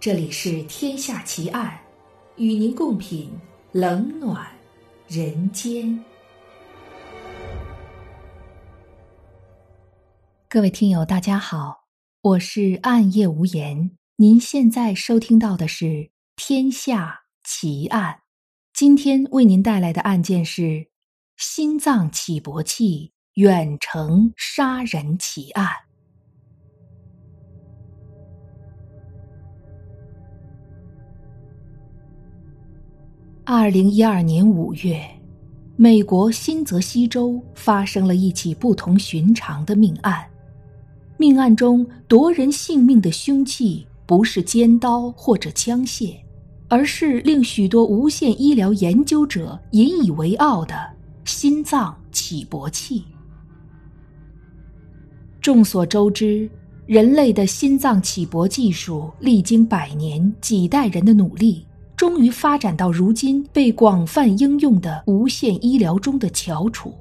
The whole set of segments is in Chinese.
这里是《天下奇案》，与您共品冷暖人间。各位听友，大家好，我是暗夜无言。您现在收听到的是《天下奇案》，今天为您带来的案件是心脏起搏器远程杀人奇案。二零一二年五月，美国新泽西州发生了一起不同寻常的命案。命案中夺人性命的凶器不是尖刀或者枪械，而是令许多无线医疗研究者引以为傲的心脏起搏器。众所周知，人类的心脏起搏技术历经百年、几代人的努力。终于发展到如今被广泛应用的无线医疗中的翘楚。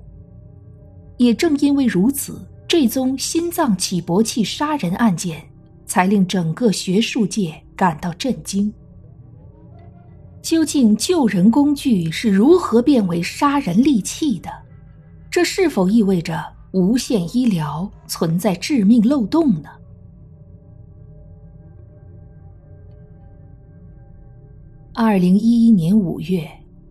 也正因为如此，这宗心脏起搏器杀人案件才令整个学术界感到震惊。究竟救人工具是如何变为杀人利器的？这是否意味着无线医疗存在致命漏洞呢？二零一一年五月，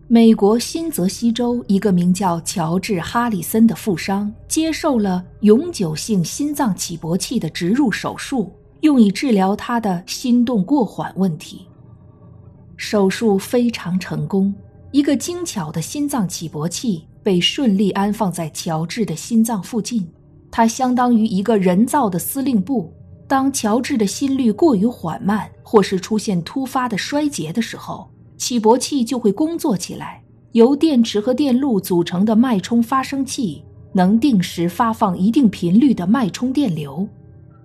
美国新泽西州一个名叫乔治·哈里森的富商接受了永久性心脏起搏器的植入手术，用以治疗他的心动过缓问题。手术非常成功，一个精巧的心脏起搏器被顺利安放在乔治的心脏附近，它相当于一个人造的司令部。当乔治的心率过于缓慢，或是出现突发的衰竭的时候，起搏器就会工作起来。由电池和电路组成的脉冲发生器能定时发放一定频率的脉冲电流，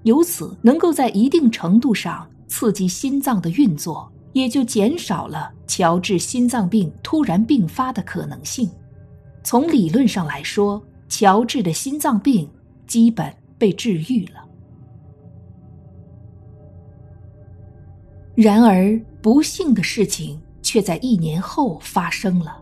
由此能够在一定程度上刺激心脏的运作，也就减少了乔治心脏病突然并发的可能性。从理论上来说，乔治的心脏病基本被治愈了。然而，不幸的事情却在一年后发生了。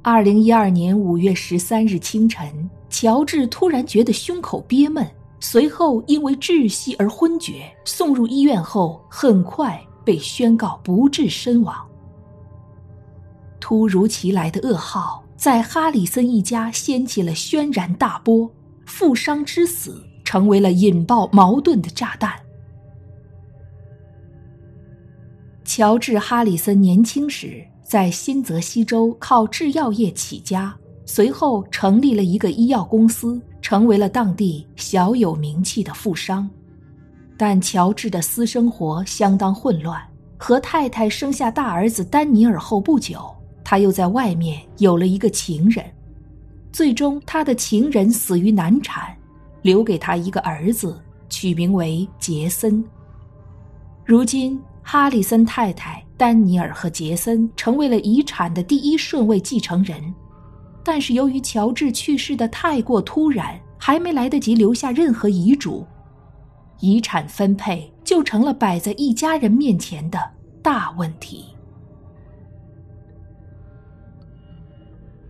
二零一二年五月十三日清晨，乔治突然觉得胸口憋闷，随后因为窒息而昏厥，送入医院后，很快被宣告不治身亡。突如其来的噩耗在哈里森一家掀起了轩然大波，富商之死成为了引爆矛盾的炸弹。乔治·哈里森年轻时在新泽西州靠制药业起家，随后成立了一个医药公司，成为了当地小有名气的富商。但乔治的私生活相当混乱，和太太生下大儿子丹尼尔后不久，他又在外面有了一个情人，最终他的情人死于难产，留给他一个儿子，取名为杰森。如今。哈里森太太丹尼尔和杰森成为了遗产的第一顺位继承人，但是由于乔治去世的太过突然，还没来得及留下任何遗嘱，遗产分配就成了摆在一家人面前的大问题。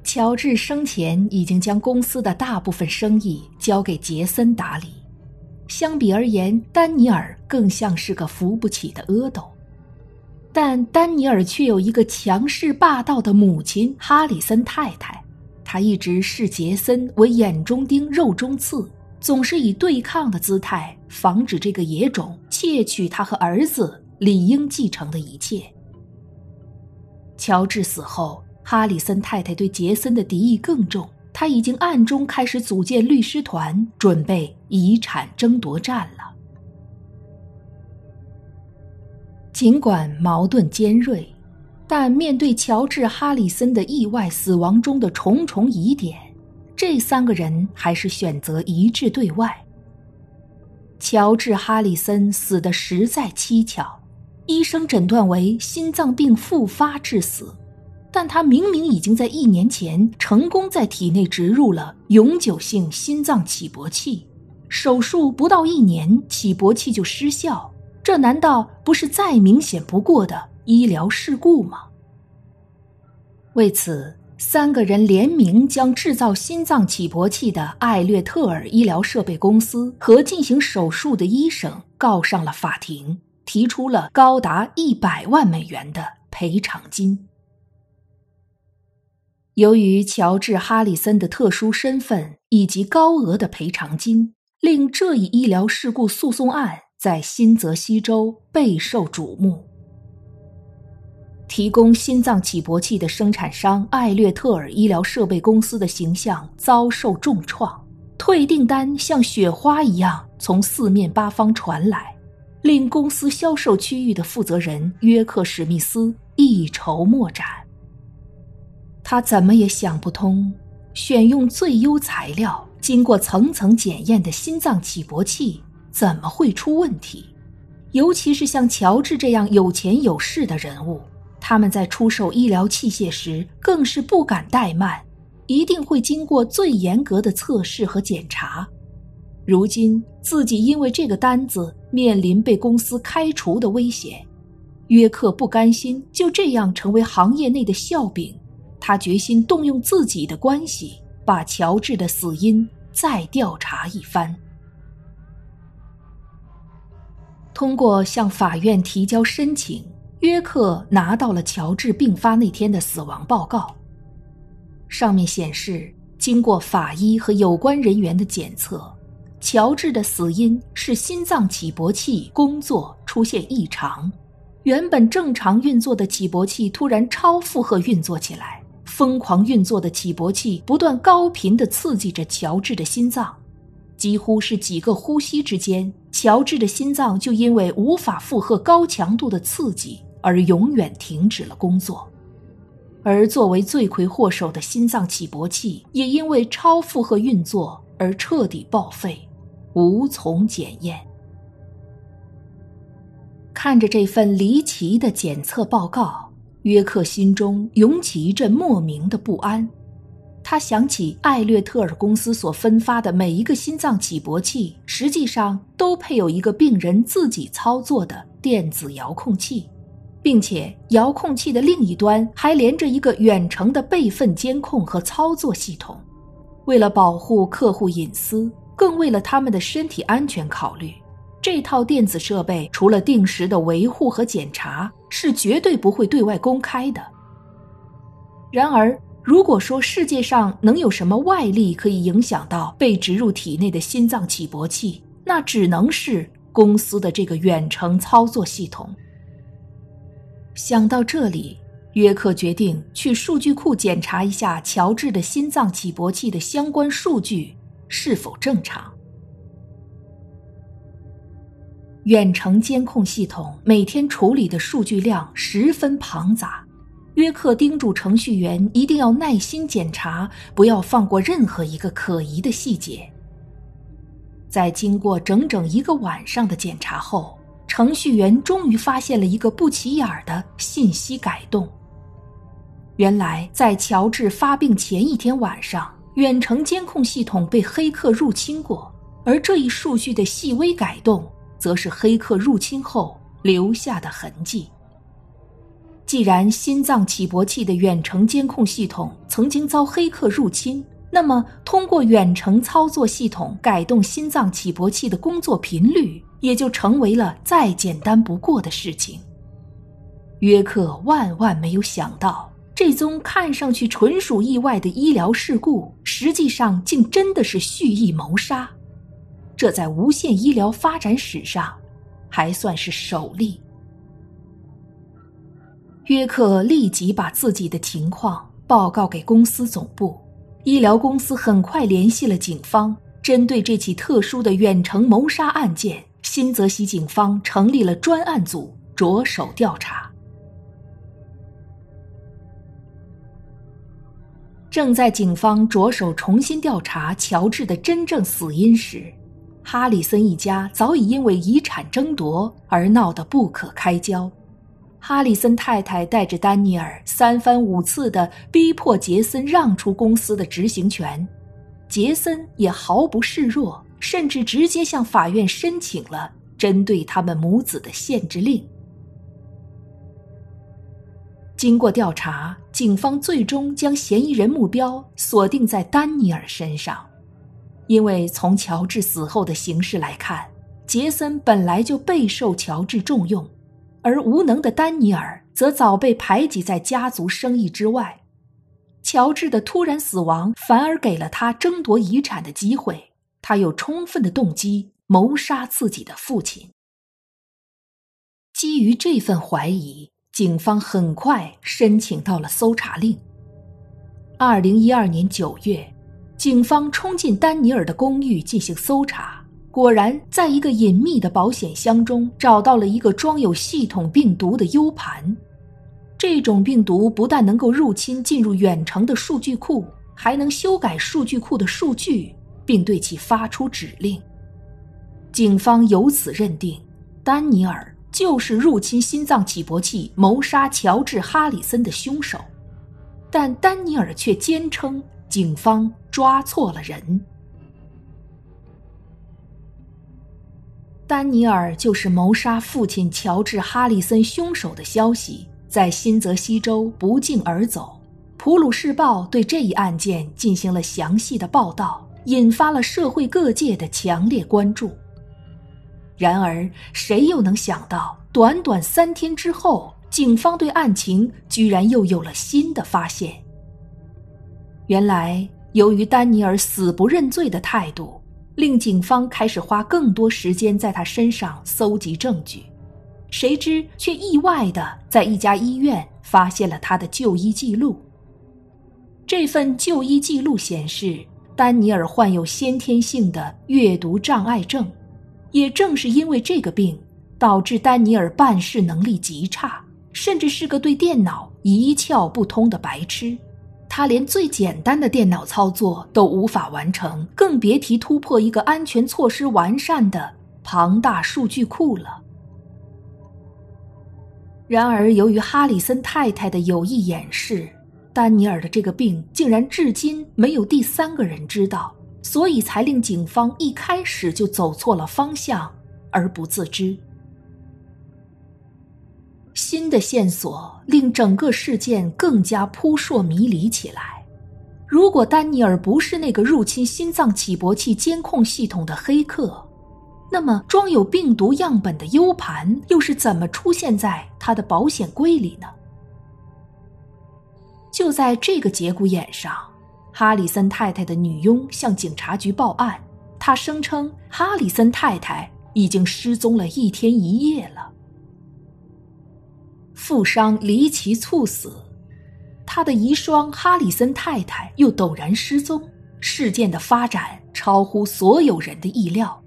乔治生前已经将公司的大部分生意交给杰森打理。相比而言，丹尼尔更像是个扶不起的阿斗，但丹尼尔却有一个强势霸道的母亲哈里森太太，她一直视杰森为眼中钉、肉中刺，总是以对抗的姿态防止这个野种窃取他和儿子理应继承的一切。乔治死后，哈里森太太对杰森的敌意更重。他已经暗中开始组建律师团，准备遗产争夺战了。尽管矛盾尖锐，但面对乔治·哈里森的意外死亡中的重重疑点，这三个人还是选择一致对外。乔治·哈里森死的实在蹊跷，医生诊断为心脏病复发致死。但他明明已经在一年前成功在体内植入了永久性心脏起搏器，手术不到一年，起搏器就失效，这难道不是再明显不过的医疗事故吗？为此，三个人联名将制造心脏起搏器的艾略特尔医疗设备公司和进行手术的医生告上了法庭，提出了高达一百万美元的赔偿金。由于乔治·哈里森的特殊身份以及高额的赔偿金，令这一医疗事故诉讼案在新泽西州备受瞩目。提供心脏起搏器的生产商艾略特尔医疗设备公司的形象遭受重创，退订单像雪花一样从四面八方传来，令公司销售区域的负责人约克·史密斯一筹莫展。他怎么也想不通，选用最优材料、经过层层检验的心脏起搏器怎么会出问题？尤其是像乔治这样有钱有势的人物。他们在出售医疗器械时更是不敢怠慢，一定会经过最严格的测试和检查。如今自己因为这个单子面临被公司开除的危险，约克不甘心就这样成为行业内的笑柄，他决心动用自己的关系，把乔治的死因再调查一番。通过向法院提交申请。约克拿到了乔治病发那天的死亡报告，上面显示，经过法医和有关人员的检测，乔治的死因是心脏起搏器工作出现异常，原本正常运作的起搏器突然超负荷运作起来，疯狂运作的起搏器不断高频地刺激着乔治的心脏，几乎是几个呼吸之间，乔治的心脏就因为无法负荷高强度的刺激。而永远停止了工作，而作为罪魁祸首的心脏起搏器也因为超负荷运作而彻底报废，无从检验。看着这份离奇的检测报告，约克心中涌起一阵莫名的不安。他想起艾略特尔公司所分发的每一个心脏起搏器，实际上都配有一个病人自己操作的电子遥控器。并且遥控器的另一端还连着一个远程的备份监控和操作系统。为了保护客户隐私，更为了他们的身体安全考虑，这套电子设备除了定时的维护和检查，是绝对不会对外公开的。然而，如果说世界上能有什么外力可以影响到被植入体内的心脏起搏器，那只能是公司的这个远程操作系统。想到这里，约克决定去数据库检查一下乔治的心脏起搏器的相关数据是否正常。远程监控系统每天处理的数据量十分庞杂，约克叮嘱程序员一定要耐心检查，不要放过任何一个可疑的细节。在经过整整一个晚上的检查后。程序员终于发现了一个不起眼的信息改动。原来，在乔治发病前一天晚上，远程监控系统被黑客入侵过，而这一数据的细微改动，则是黑客入侵后留下的痕迹。既然心脏起搏器的远程监控系统曾经遭黑客入侵，那么通过远程操作系统改动心脏起搏器的工作频率。也就成为了再简单不过的事情。约克万万没有想到，这宗看上去纯属意外的医疗事故，实际上竟真的是蓄意谋杀。这在无线医疗发展史上，还算是首例。约克立即把自己的情况报告给公司总部，医疗公司很快联系了警方，针对这起特殊的远程谋杀案件。新泽西警方成立了专案组，着手调查。正在警方着手重新调查乔治的真正死因时，哈里森一家早已因为遗产争夺而闹得不可开交。哈里森太太带着丹尼尔三番五次的逼迫杰森让出公司的执行权，杰森也毫不示弱。甚至直接向法院申请了针对他们母子的限制令。经过调查，警方最终将嫌疑人目标锁定在丹尼尔身上，因为从乔治死后的形势来看，杰森本来就备受乔治重用，而无能的丹尼尔则早被排挤在家族生意之外。乔治的突然死亡反而给了他争夺遗产的机会，他有充分的动机谋杀自己的父亲。基于这份怀疑。警方很快申请到了搜查令。二零一二年九月，警方冲进丹尼尔的公寓进行搜查，果然在一个隐秘的保险箱中找到了一个装有系统病毒的 U 盘。这种病毒不但能够入侵进入远程的数据库，还能修改数据库的数据，并对其发出指令。警方由此认定，丹尼尔。就是入侵心脏起搏器、谋杀乔治·哈里森的凶手，但丹尼尔却坚称警方抓错了人。丹尼尔就是谋杀父亲乔治·哈里森凶手的消息在新泽西州不胫而走，普鲁士报对这一案件进行了详细的报道，引发了社会各界的强烈关注。然而，谁又能想到，短短三天之后，警方对案情居然又有了新的发现。原来，由于丹尼尔死不认罪的态度，令警方开始花更多时间在他身上搜集证据。谁知，却意外的在一家医院发现了他的就医记录。这份就医记录显示，丹尼尔患有先天性的阅读障碍症。也正是因为这个病，导致丹尼尔办事能力极差，甚至是个对电脑一窍不通的白痴。他连最简单的电脑操作都无法完成，更别提突破一个安全措施完善的庞大数据库了。然而，由于哈里森太太的有意掩饰，丹尼尔的这个病竟然至今没有第三个人知道。所以才令警方一开始就走错了方向而不自知。新的线索令整个事件更加扑朔迷离起来。如果丹尼尔不是那个入侵心脏起搏器监控系统的黑客，那么装有病毒样本的 U 盘又是怎么出现在他的保险柜里呢？就在这个节骨眼上。哈里森太太的女佣向警察局报案，她声称哈里森太太已经失踪了一天一夜了。富商离奇猝死，他的遗孀哈里森太太又陡然失踪，事件的发展超乎所有人的意料。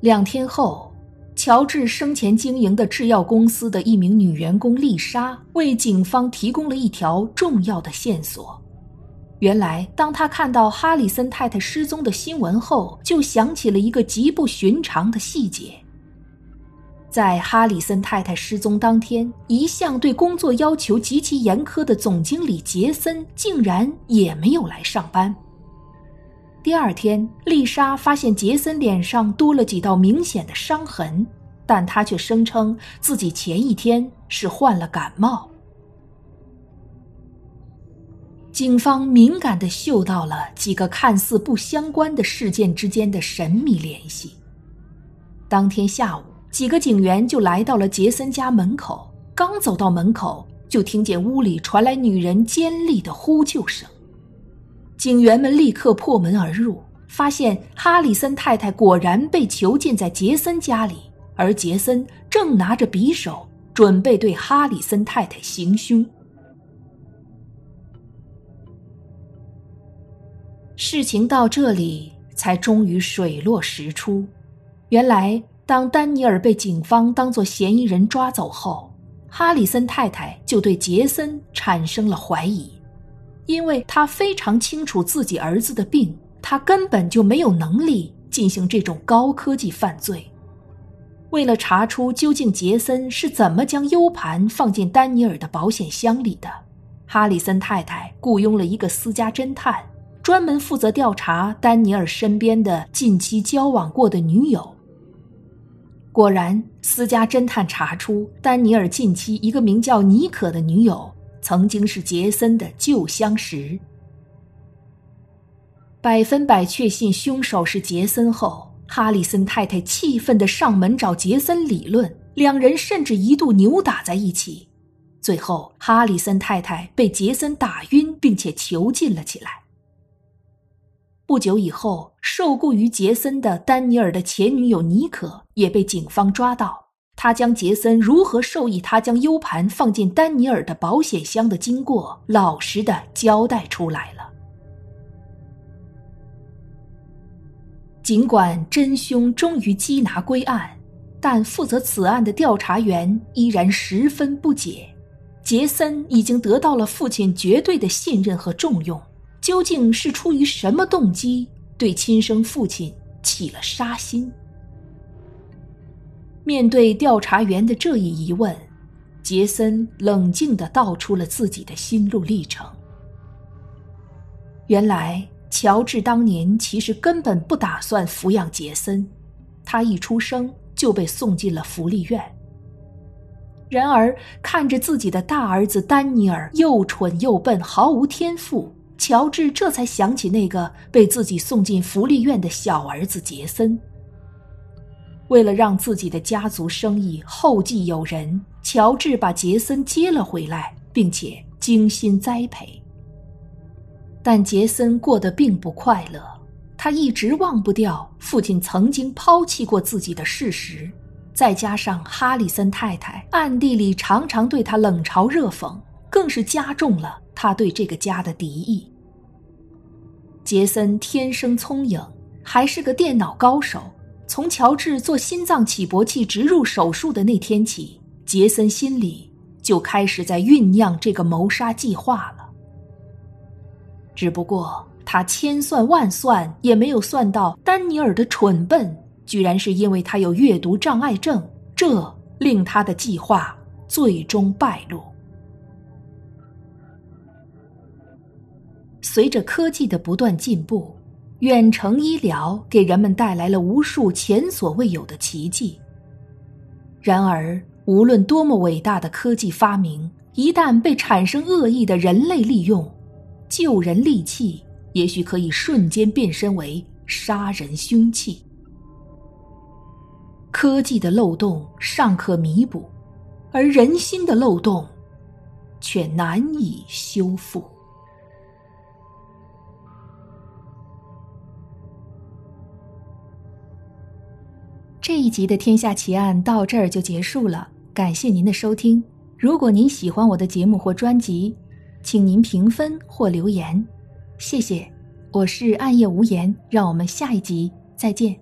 两天后。乔治生前经营的制药公司的一名女员工丽莎为警方提供了一条重要的线索。原来，当他看到哈里森太太失踪的新闻后，就想起了一个极不寻常的细节：在哈里森太太失踪当天，一向对工作要求极其严苛的总经理杰森竟然也没有来上班。第二天，丽莎发现杰森脸上多了几道明显的伤痕，但他却声称自己前一天是患了感冒。警方敏感地嗅到了几个看似不相关的事件之间的神秘联系。当天下午，几个警员就来到了杰森家门口，刚走到门口，就听见屋里传来女人尖利的呼救声。警员们立刻破门而入，发现哈里森太太果然被囚禁在杰森家里，而杰森正拿着匕首准备对哈里森太太行凶。事情到这里才终于水落石出，原来当丹尼尔被警方当作嫌疑人抓走后，哈里森太太就对杰森产生了怀疑。因为他非常清楚自己儿子的病，他根本就没有能力进行这种高科技犯罪。为了查出究竟杰森是怎么将 U 盘放进丹尼尔的保险箱里的，哈里森太太雇佣了一个私家侦探，专门负责调查丹尼尔身边的近期交往过的女友。果然，私家侦探查出，丹尼尔近期一个名叫妮可的女友曾经是杰森的旧相识。百分百确信凶手是杰森后，哈里森太太气愤地上门找杰森理论，两人甚至一度扭打在一起。最后，哈里森太太被杰森打晕，并且囚禁了起来。不久以后，受雇于杰森的丹尼尔的前女友妮可也被警方抓到。他将杰森如何授意他将 U 盘放进丹尼尔的保险箱的经过，老实的交代出来了。尽管真凶终于缉拿归案，但负责此案的调查员依然十分不解：杰森已经得到了父亲绝对的信任和重用。究竟是出于什么动机对亲生父亲起了杀心？面对调查员的这一疑问，杰森冷静地道出了自己的心路历程。原来，乔治当年其实根本不打算抚养杰森，他一出生就被送进了福利院。然而，看着自己的大儿子丹尼尔又蠢又笨，毫无天赋。乔治这才想起那个被自己送进福利院的小儿子杰森。为了让自己的家族生意后继有人，乔治把杰森接了回来，并且精心栽培。但杰森过得并不快乐，他一直忘不掉父亲曾经抛弃过自己的事实，再加上哈里森太太暗地里常常对他冷嘲热讽，更是加重了他对这个家的敌意。杰森天生聪颖，还是个电脑高手。从乔治做心脏起搏器植入手术的那天起，杰森心里就开始在酝酿这个谋杀计划了。只不过他千算万算也没有算到，丹尼尔的蠢笨居然是因为他有阅读障碍症，这令他的计划最终败露。随着科技的不断进步，远程医疗给人们带来了无数前所未有的奇迹。然而，无论多么伟大的科技发明，一旦被产生恶意的人类利用，救人利器也许可以瞬间变身为杀人凶器。科技的漏洞尚可弥补，而人心的漏洞却难以修复。这一集的《天下奇案》到这儿就结束了，感谢您的收听。如果您喜欢我的节目或专辑，请您评分或留言，谢谢。我是暗夜无言，让我们下一集再见。